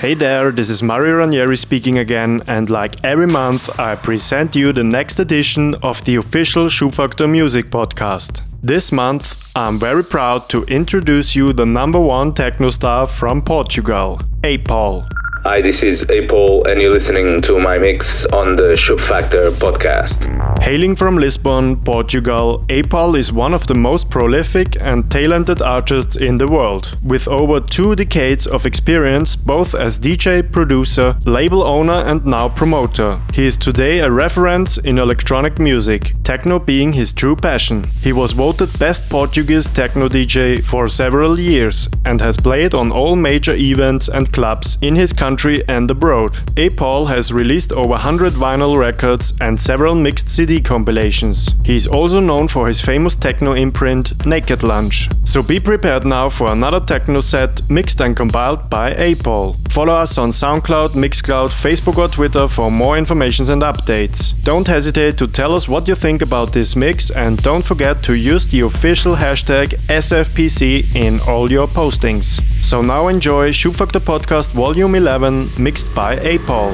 Hey there, this is Mario Ranieri speaking again, and like every month, I present you the next edition of the official Schubfaktor Music Podcast. This month, I'm very proud to introduce you the number one techno star from Portugal, A-Paul. Hi, this is A-Paul, and you're listening to my mix on the Schubfaktor podcast. Hailing from Lisbon, Portugal, A-Paul is one of the most prolific and talented artists in the world. With over two decades of experience both as DJ, producer, label owner and now promoter. He is today a reference in electronic music, techno being his true passion. He was voted best Portuguese techno DJ for several years and has played on all major events and clubs in his country and abroad. A-Paul has released over 100 vinyl records and several mixed CD compilations. He is also known for his famous techno imprint Naked Lunch. So be prepared now for another techno set mixed and compiled by A-Paul. Follow us on SoundCloud, Mixcloud, Facebook or Twitter for more information and updates. Don't hesitate to tell us what you think about this mix and don't forget to use the official hashtag SFPC in all your postings. So now enjoy Schubfaktor Podcast Volume 11 mixed by A-Paul.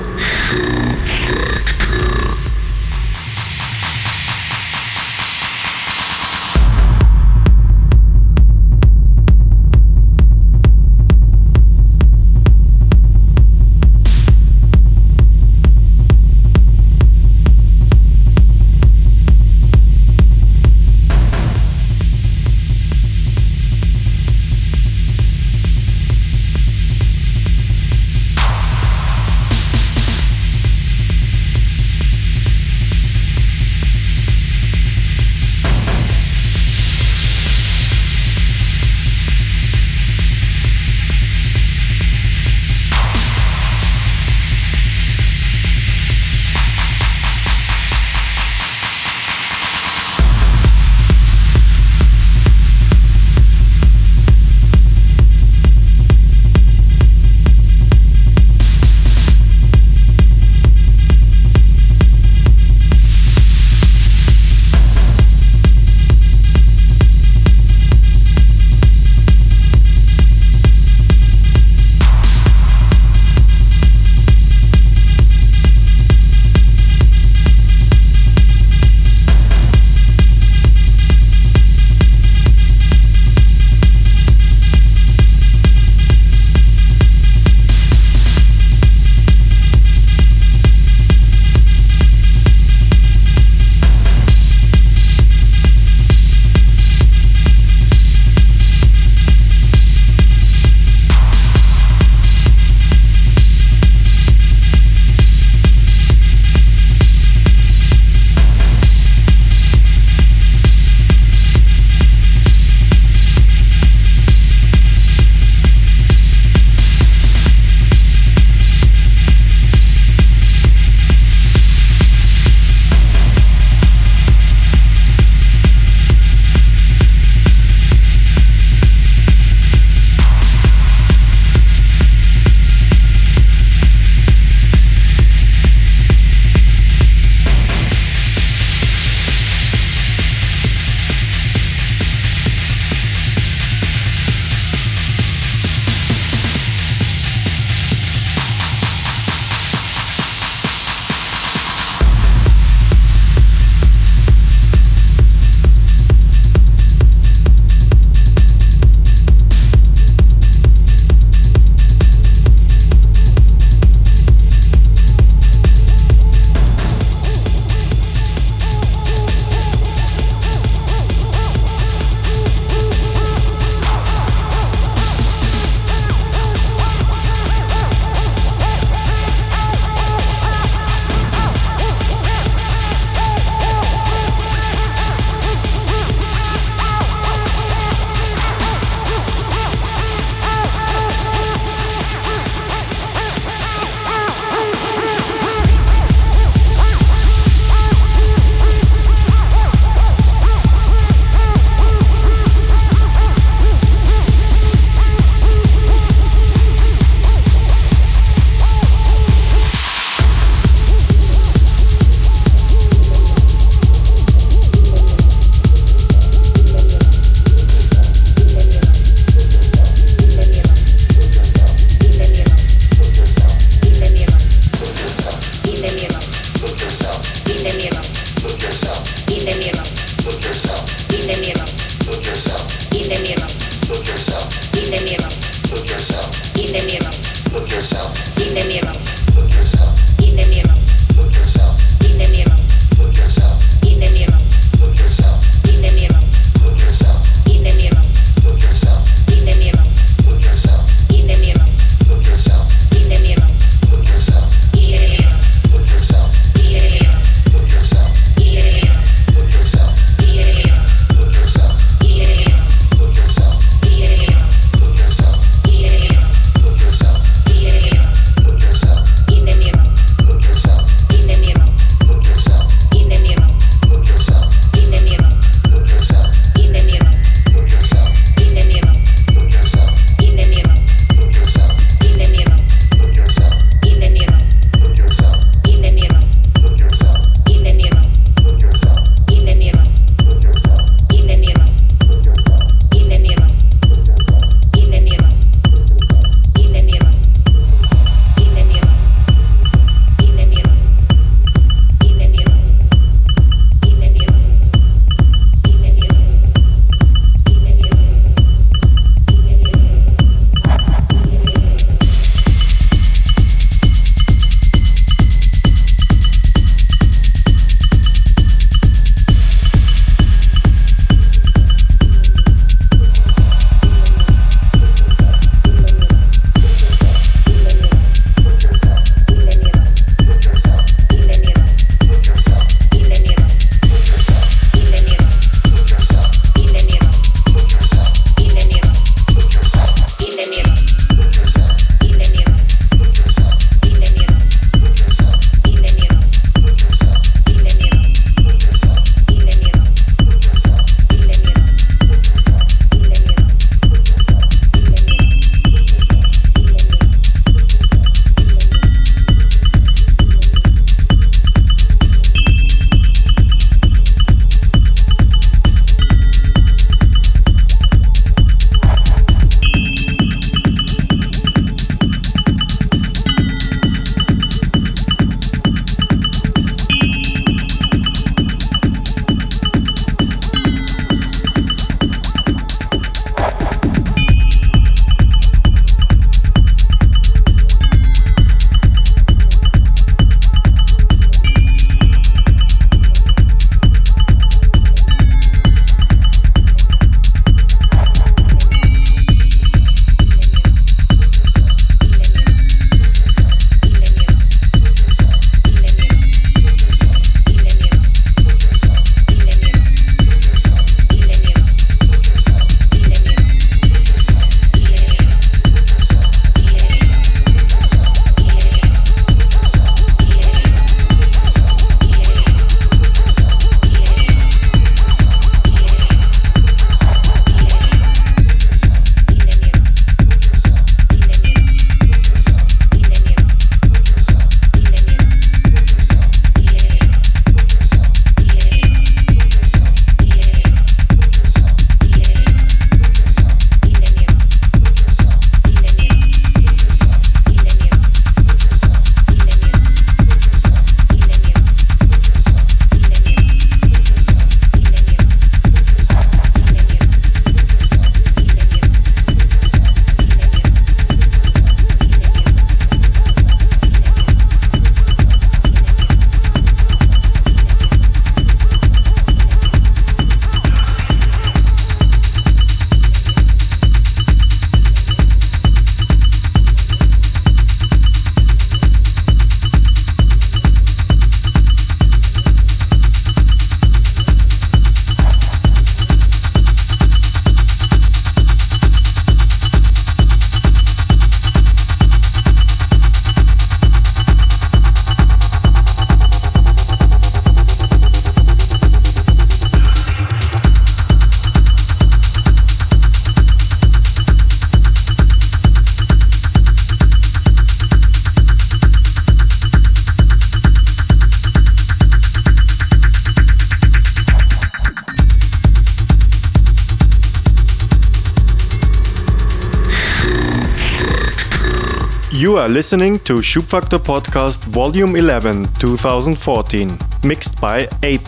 Listening to Schubfaktor Podcast Volume 11 2014, mixed by A.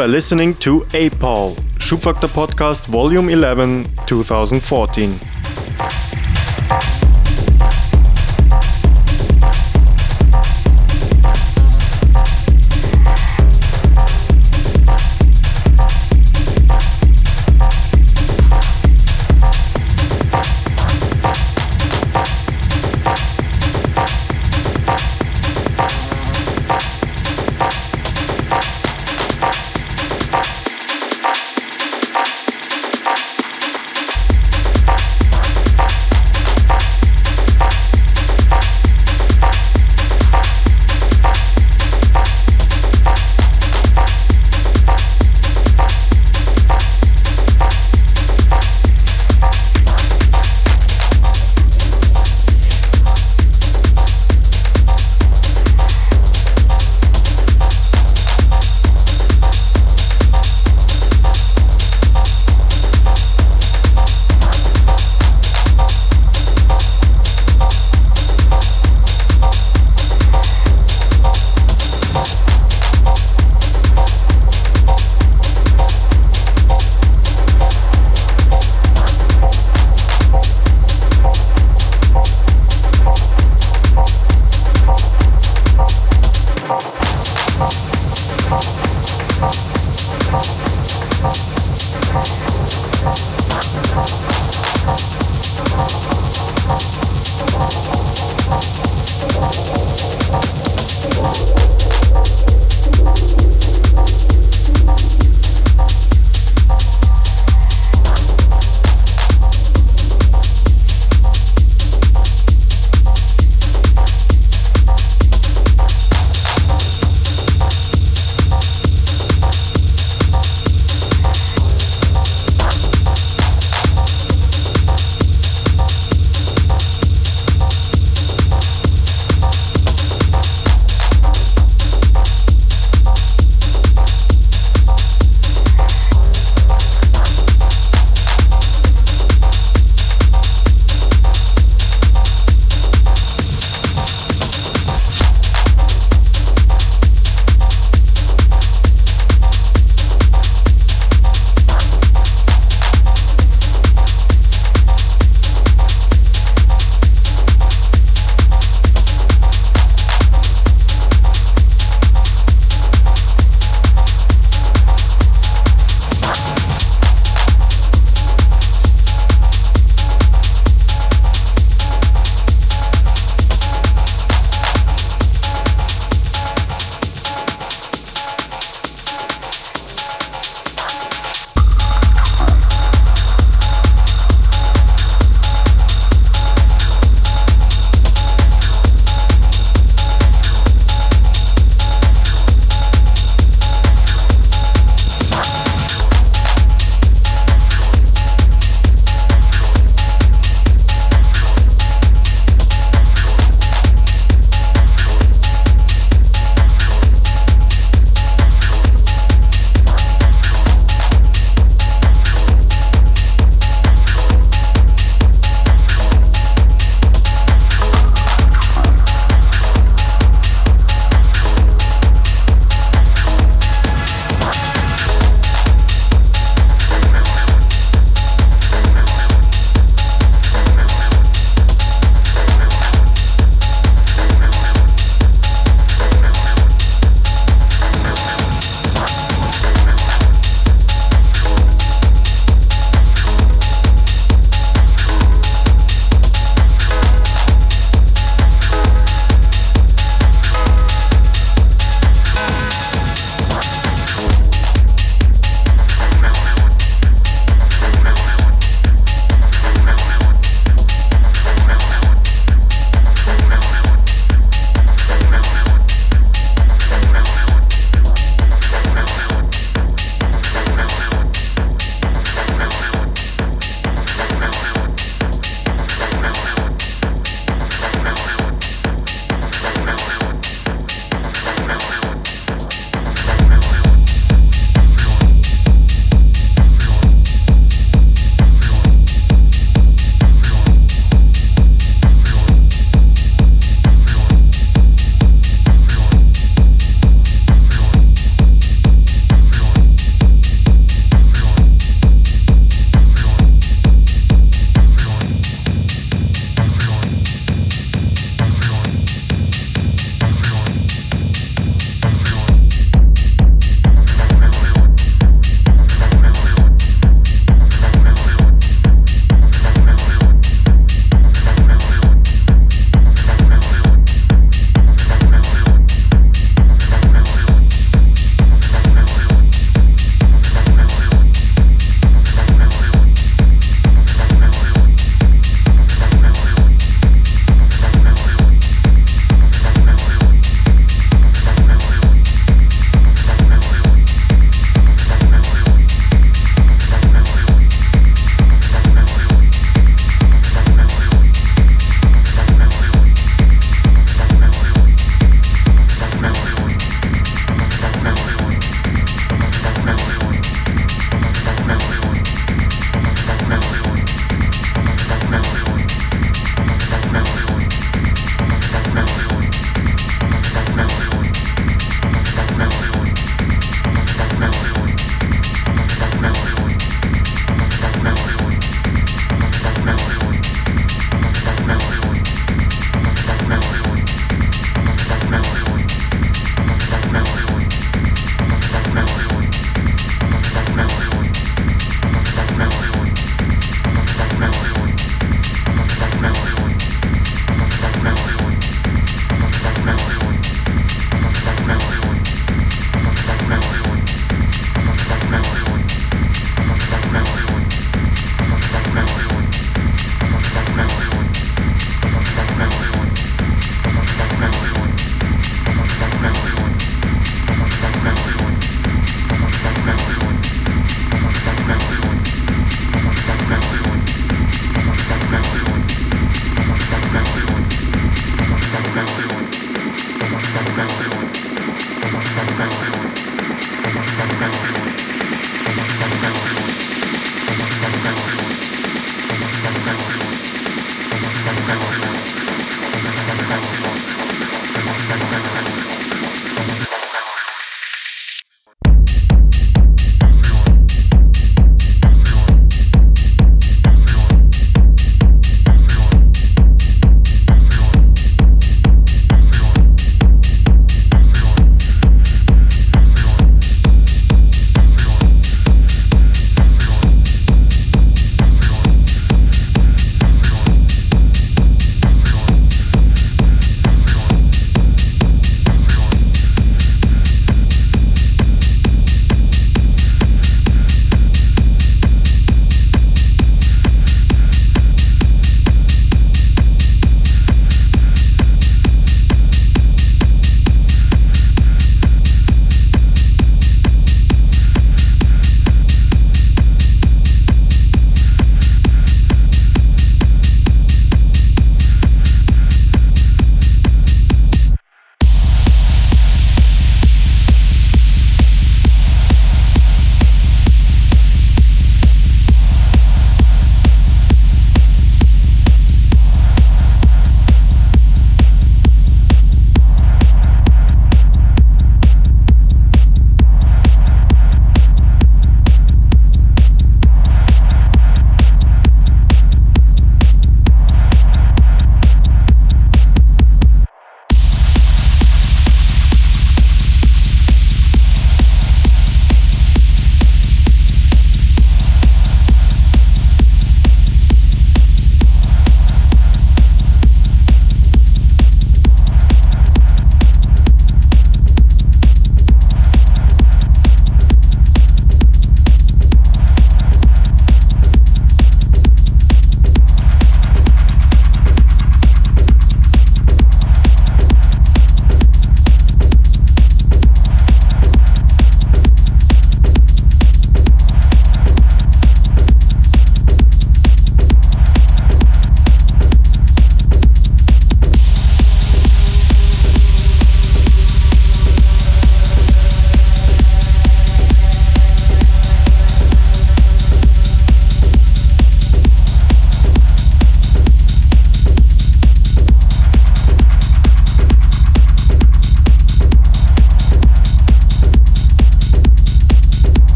are listening to A-Paul, Schubfaktor Podcast Volume 11, 2014.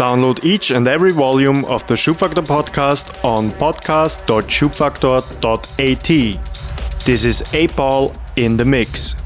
Download each and every volume of the Schubfaktor podcast on podcast.schubfaktor.at. This is A Paul in the mix.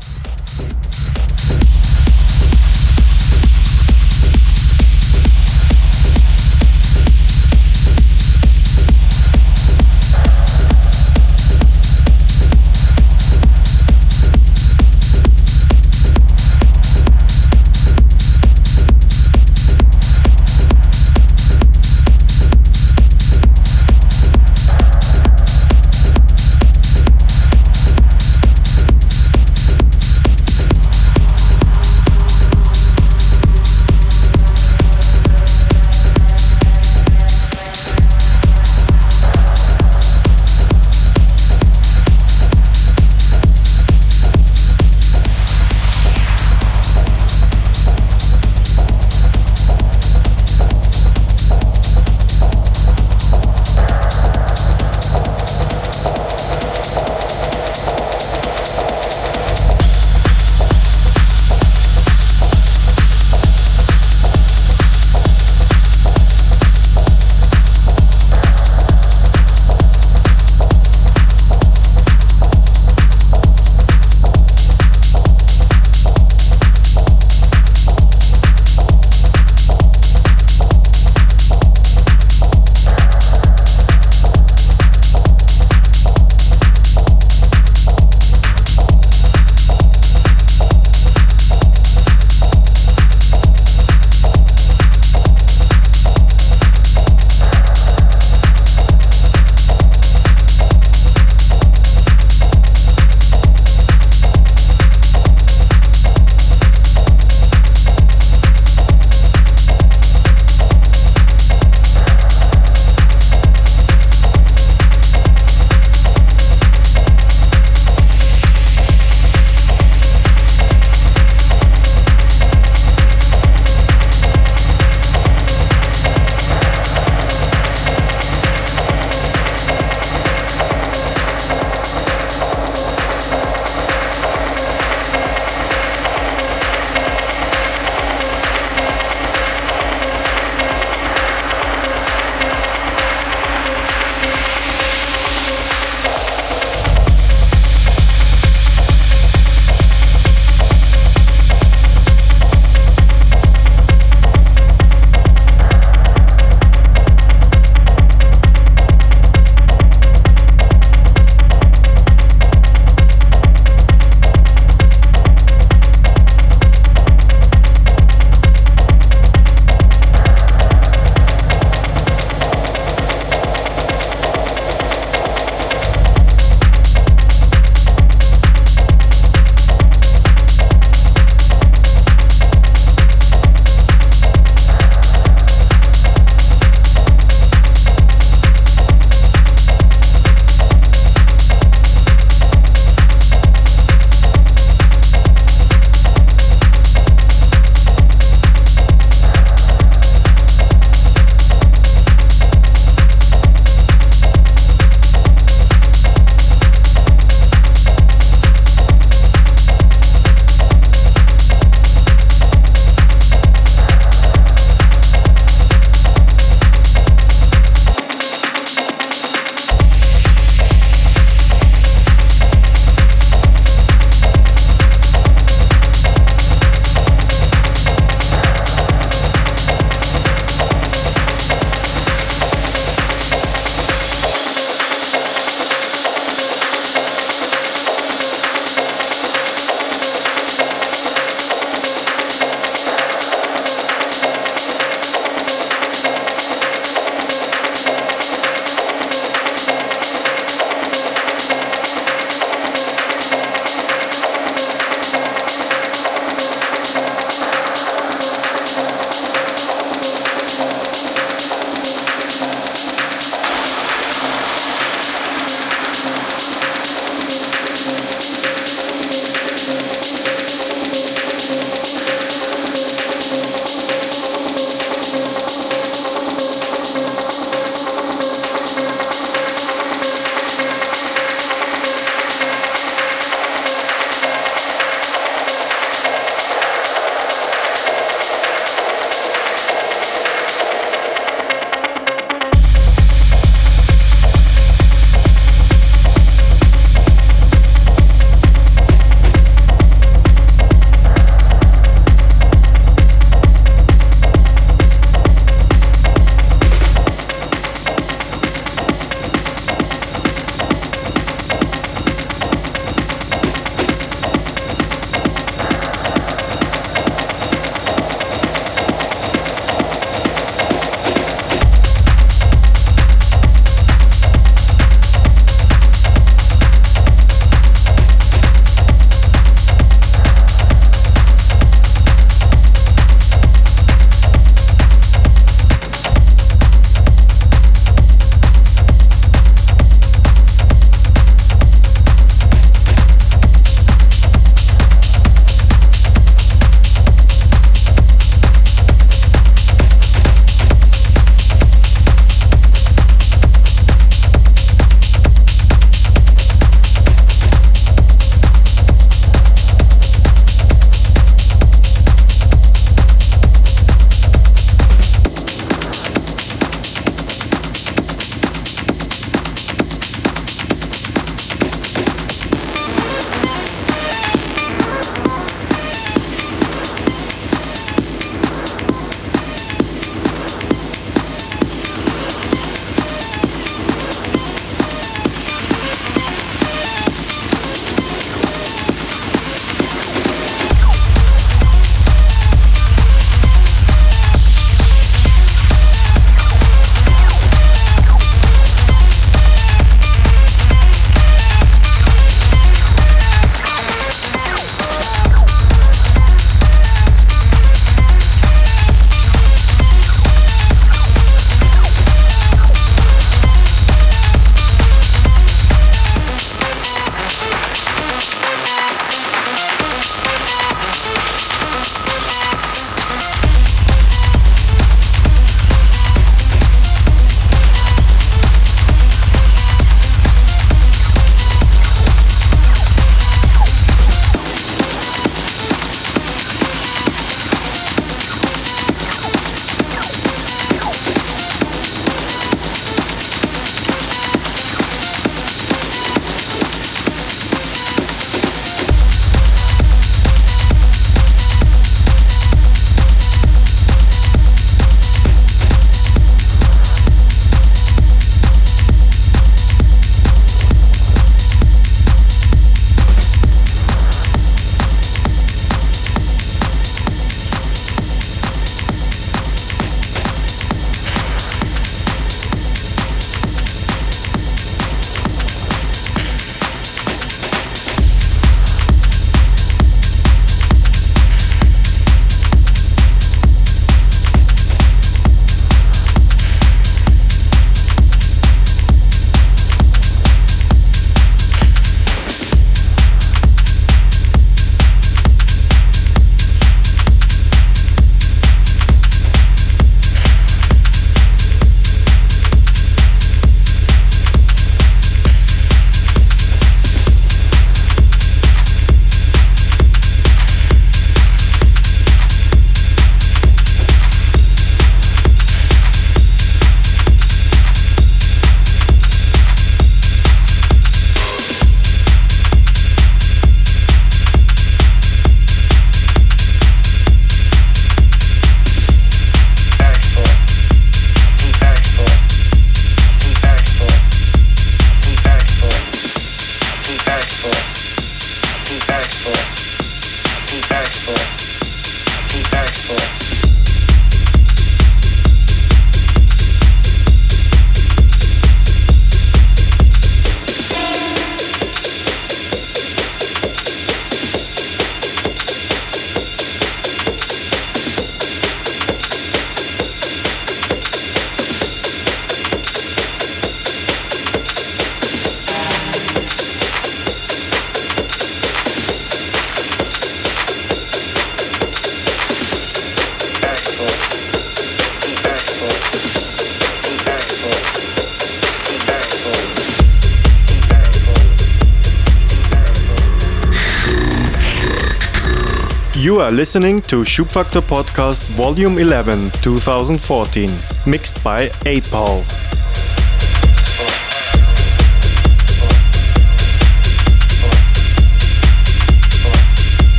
Are listening to Schubfaktor Podcast Volume 11 2014, mixed by A-Paul.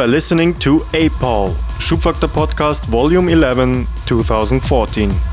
Are listening to A-Paul, Schubfaktor Podcast Volume 11, 2014.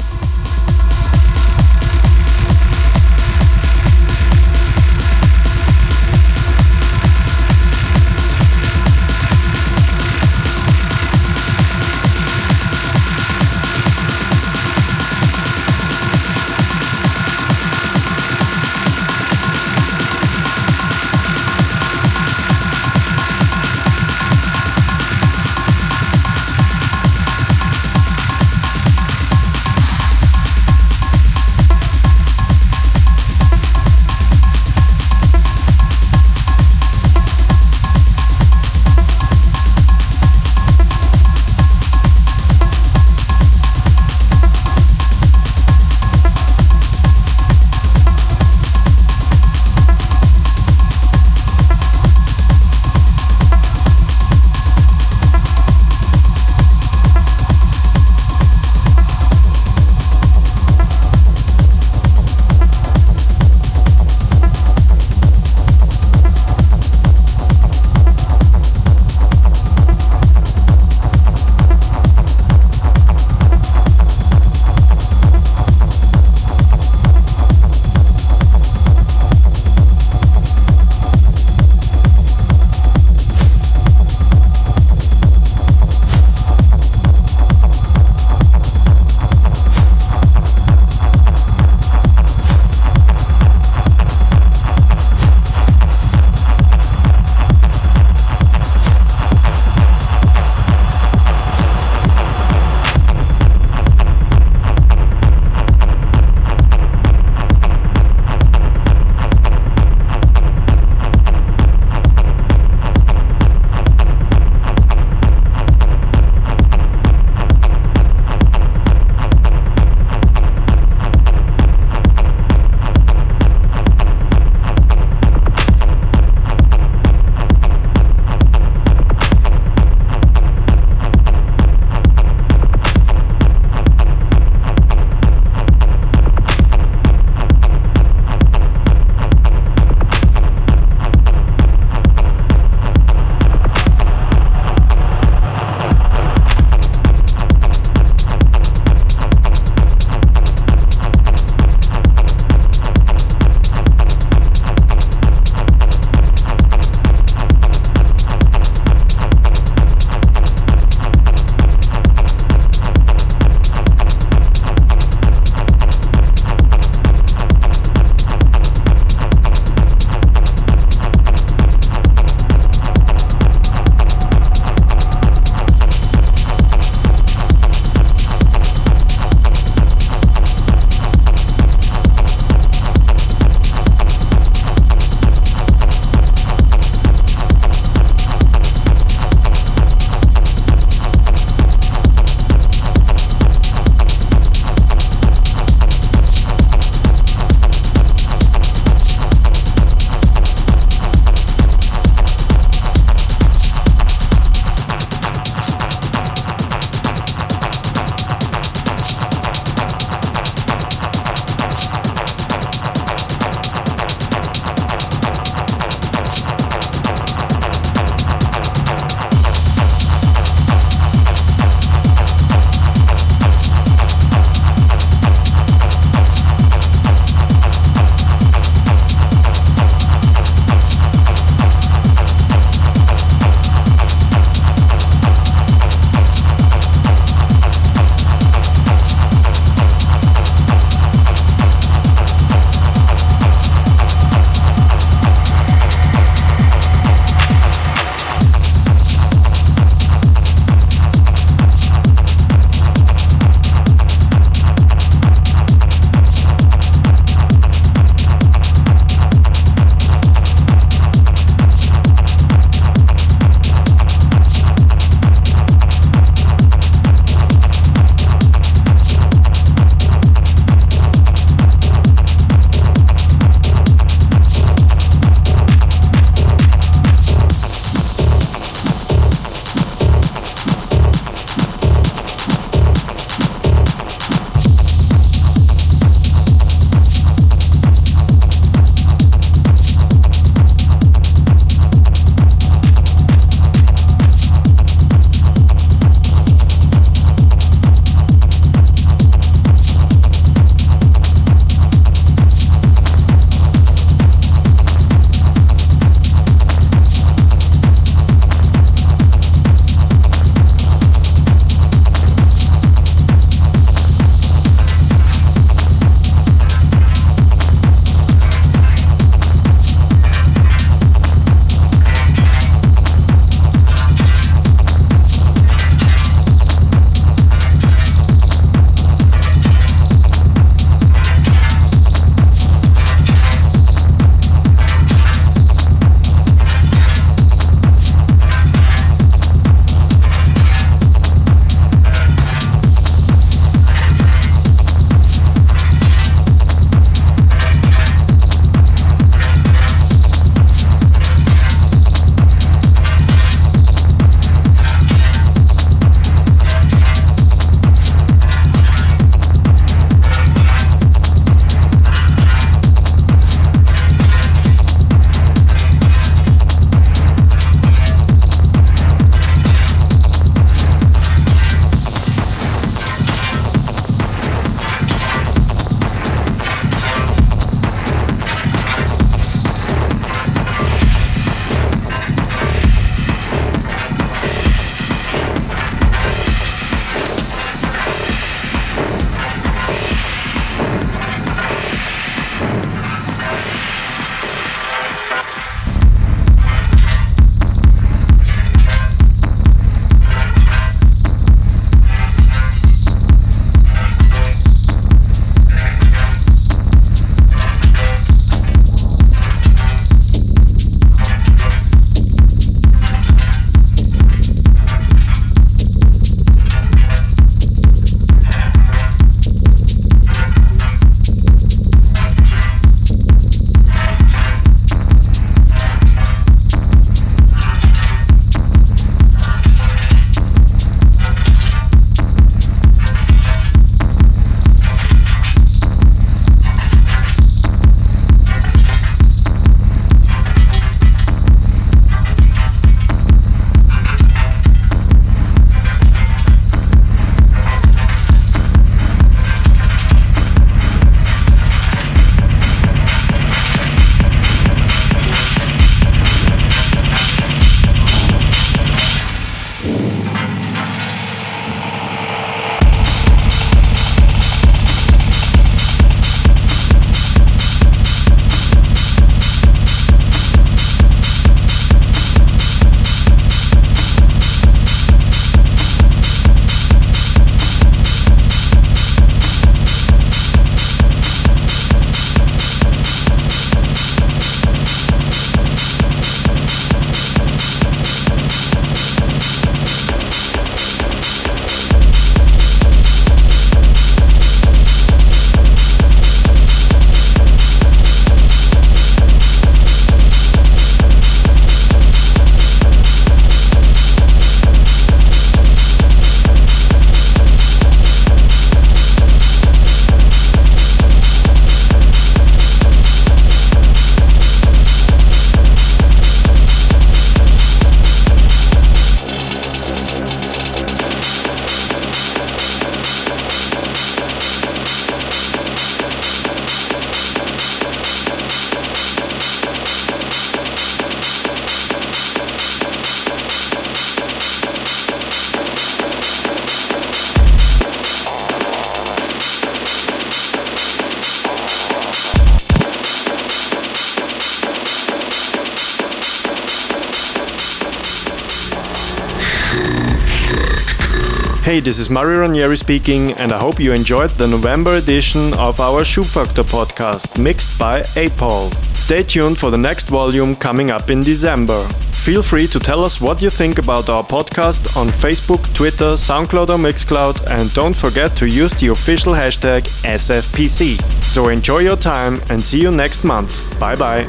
This is Mario Ranieri speaking, and I hope you enjoyed the November edition of our Schubfaktor podcast, mixed by A-Paul. Stay tuned for the next volume coming up in December. Feel free to tell us what you think about our podcast on Facebook, Twitter, SoundCloud, or Mixcloud, and don't forget to use the official hashtag SFPC. So enjoy your time and see you next month. Bye bye.